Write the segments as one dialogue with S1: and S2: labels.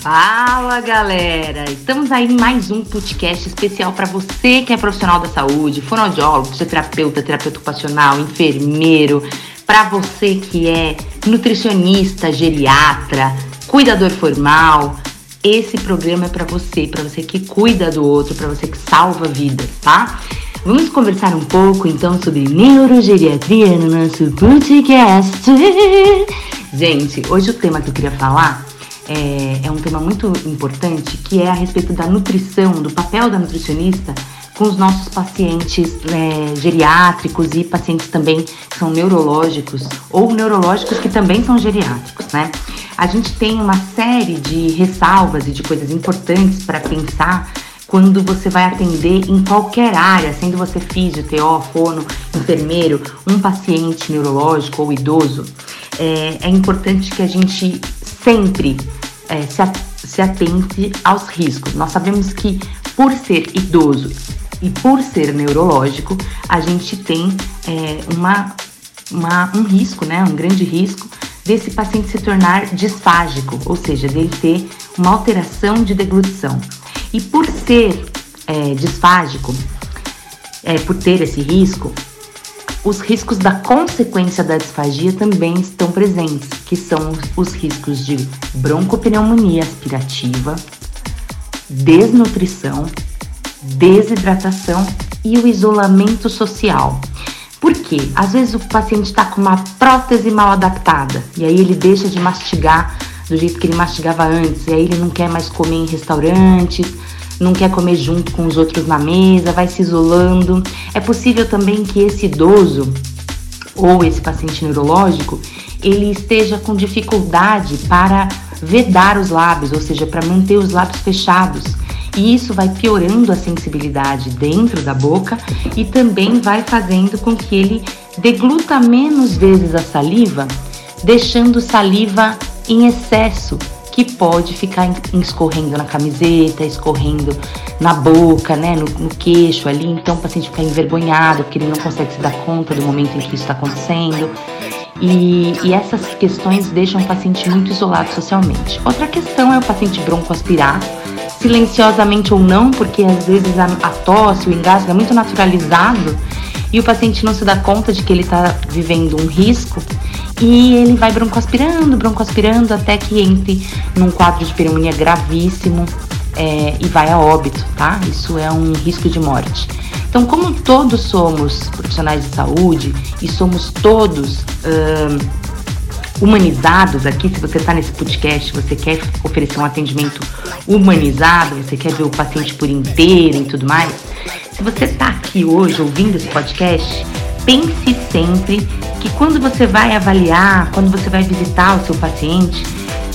S1: Fala galera! Estamos aí em mais um podcast especial para você que é profissional da saúde, fonoaudiólogo, fisioterapeuta, terapeuta ocupacional, enfermeiro, para você que é nutricionista, geriatra, cuidador formal. Esse programa é para você, para você que cuida do outro, para você que salva vidas, tá? Vamos conversar um pouco então sobre neurogeriatria no nosso podcast. Gente, hoje o tema que eu queria falar é, é um tema muito importante, que é a respeito da nutrição, do papel da nutricionista com os nossos pacientes é, geriátricos e pacientes também que são neurológicos ou neurológicos que também são geriátricos, né? A gente tem uma série de ressalvas e de coisas importantes para pensar quando você vai atender em qualquer área, sendo você físio, TO, fono, enfermeiro, um paciente neurológico ou idoso, é, é importante que a gente sempre é, se, atente aos riscos. Nós sabemos que por ser idoso e por ser neurológico, a gente tem é, uma, uma, um risco, né, um grande risco desse paciente se tornar disfágico, ou seja, dele ter uma alteração de deglutição. E por ser é, disfágico, é, por ter esse risco, os riscos da consequência da disfagia também estão presentes, que são os riscos de broncopneumonia aspirativa, desnutrição, desidratação e o isolamento social. Por quê? Às vezes o paciente está com uma prótese mal adaptada e aí ele deixa de mastigar do jeito que ele mastigava antes, e aí ele não quer mais comer em restaurantes, não quer comer junto com os outros na mesa, vai se isolando. É possível também que esse idoso ou esse paciente neurológico ele esteja com dificuldade para vedar os lábios, ou seja, para manter os lábios fechados. E isso vai piorando a sensibilidade dentro da boca e também vai fazendo com que ele degluta menos vezes a saliva, deixando saliva em excesso que pode ficar escorrendo na camiseta, escorrendo na boca, né, no, no, queixo ali. Então o paciente fica envergonhado porque ele não consegue se dar conta do momento em que isso está acontecendo. E, e, essas questões deixam o paciente muito isolado socialmente. Outra questão é o paciente broncoaspirar, silenciosamente ou não, porque às vezes a, a tosse, o engasgo é muito naturalizado e o paciente não se dá conta de que ele está vivendo um risco e ele vai broncoaspirando, broncoaspirando até que entre num quadro de pneumonia gravíssimo é, e vai a óbito, tá? Isso é um risco de morte. Então, como todos somos profissionais de saúde e somos todos humanizados aqui, se você está nesse podcast, você quer oferecer um atendimento humanizado, você quer ver o paciente por inteiro e tudo mais, se você está aqui hoje ouvindo esse podcast, pense sempre que quando você vai avaliar, quando você vai visitar o seu paciente,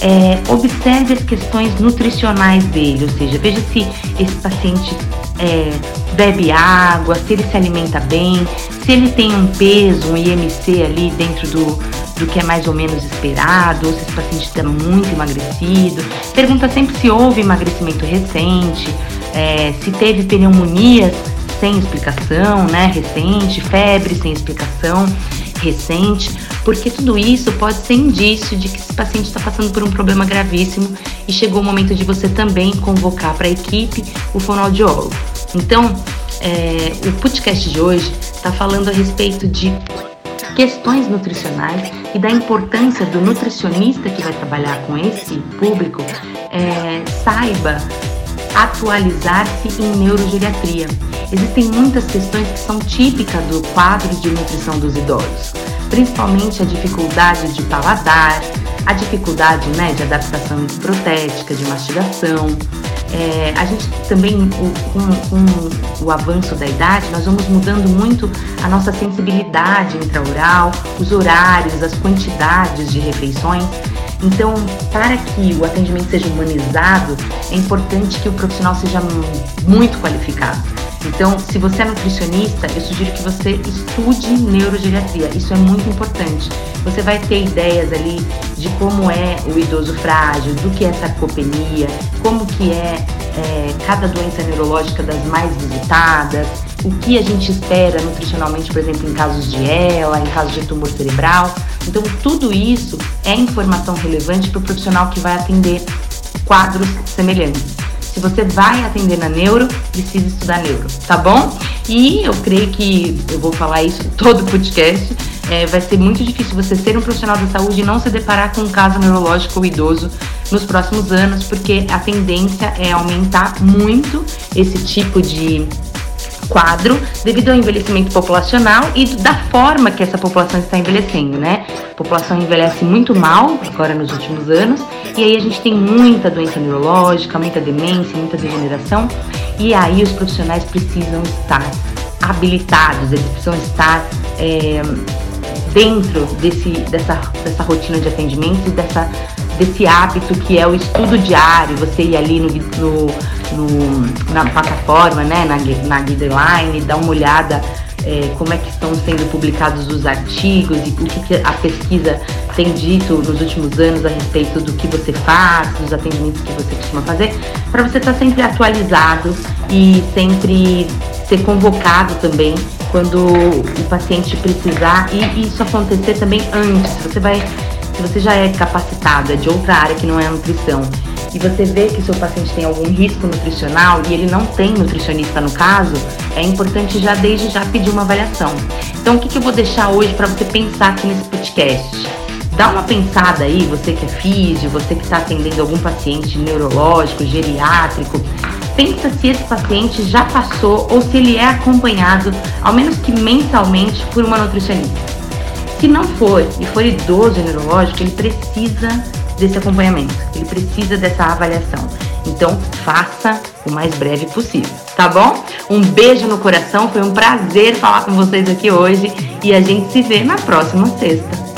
S1: é, observe as questões nutricionais dele, ou seja, veja se esse paciente é, bebe água, se ele se alimenta bem, se ele tem um peso, um IMC ali dentro do, do que é mais ou menos esperado, ou se esse paciente está muito emagrecido. Pergunta sempre se houve emagrecimento recente, é, se teve pneumonias sem explicação, né, recente, febre sem explicação recente, porque tudo isso pode ser indício de que esse paciente está passando por um problema gravíssimo e chegou o momento de você também convocar para a equipe o fonoaudiólogo. Então, é, o podcast de hoje está falando a respeito de questões nutricionais e da importância do nutricionista que vai trabalhar com esse público é, saiba atualizar-se em neurogeriatria. Existem muitas questões que são típicas do quadro de nutrição dos idosos, principalmente a dificuldade de paladar, a dificuldade né, de adaptação protética, de mastigação. É, a gente também, com, com o avanço da idade, nós vamos mudando muito a nossa sensibilidade intraoral, os horários, as quantidades de refeições. Então, para que o atendimento seja humanizado, é importante que o profissional seja muito qualificado. Então, se você é nutricionista, eu sugiro que você estude neurogeriatria. Isso é muito importante. Você vai ter ideias ali de como é o idoso frágil, do que é sarcopenia, como que é, é cada doença neurológica das mais visitadas, o que a gente espera nutricionalmente, por exemplo, em casos de ELA, em casos de tumor cerebral. Então, tudo isso é informação relevante para o profissional que vai atender quadros semelhantes. Se você vai atender na neuro, precisa estudar neuro, tá bom? E eu creio que eu vou falar isso todo podcast. É, vai ser muito difícil você ser um profissional da saúde e não se deparar com um caso neurológico ou idoso nos próximos anos, porque a tendência é aumentar muito esse tipo de quadro devido ao envelhecimento populacional e da forma que essa população está envelhecendo, né? A população envelhece muito mal agora nos últimos anos e aí a gente tem muita doença neurológica, muita demência, muita degeneração e aí os profissionais precisam estar habilitados, eles precisam estar é, dentro desse, dessa, dessa rotina de atendimento e dessa, desse hábito que é o estudo diário, você ir ali no, no, no na plataforma, né, na, na Guideline, dar uma olhada é, como é que estão sendo publicados os artigos e o que, que, a pesquisa tem dito nos últimos anos a respeito do que você faz, dos atendimentos que você costuma fazer, para você estar tá sempre atualizado e sempre ser convocado também quando o paciente precisar e isso acontecer também antes. Você vai, se você já é capacitado, é de outra área que não é a nutrição, e você vê que seu paciente tem algum risco nutricional e ele não tem nutricionista no caso, é importante já desde já pedir uma avaliação. Então, o que, que eu vou deixar hoje para você pensar aqui nesse podcast? Dá uma pensada aí, você que é físio, você que está atendendo algum paciente neurológico, geriátrico, pensa se esse paciente já passou ou se ele é acompanhado, ao menos que mensalmente, por uma nutricionista. Se não for e for idoso e neurológico, ele precisa desse acompanhamento, ele precisa dessa avaliação. Então, faça o mais breve possível, tá bom? Um beijo no coração, foi um prazer falar com vocês aqui hoje e a gente se vê na próxima sexta.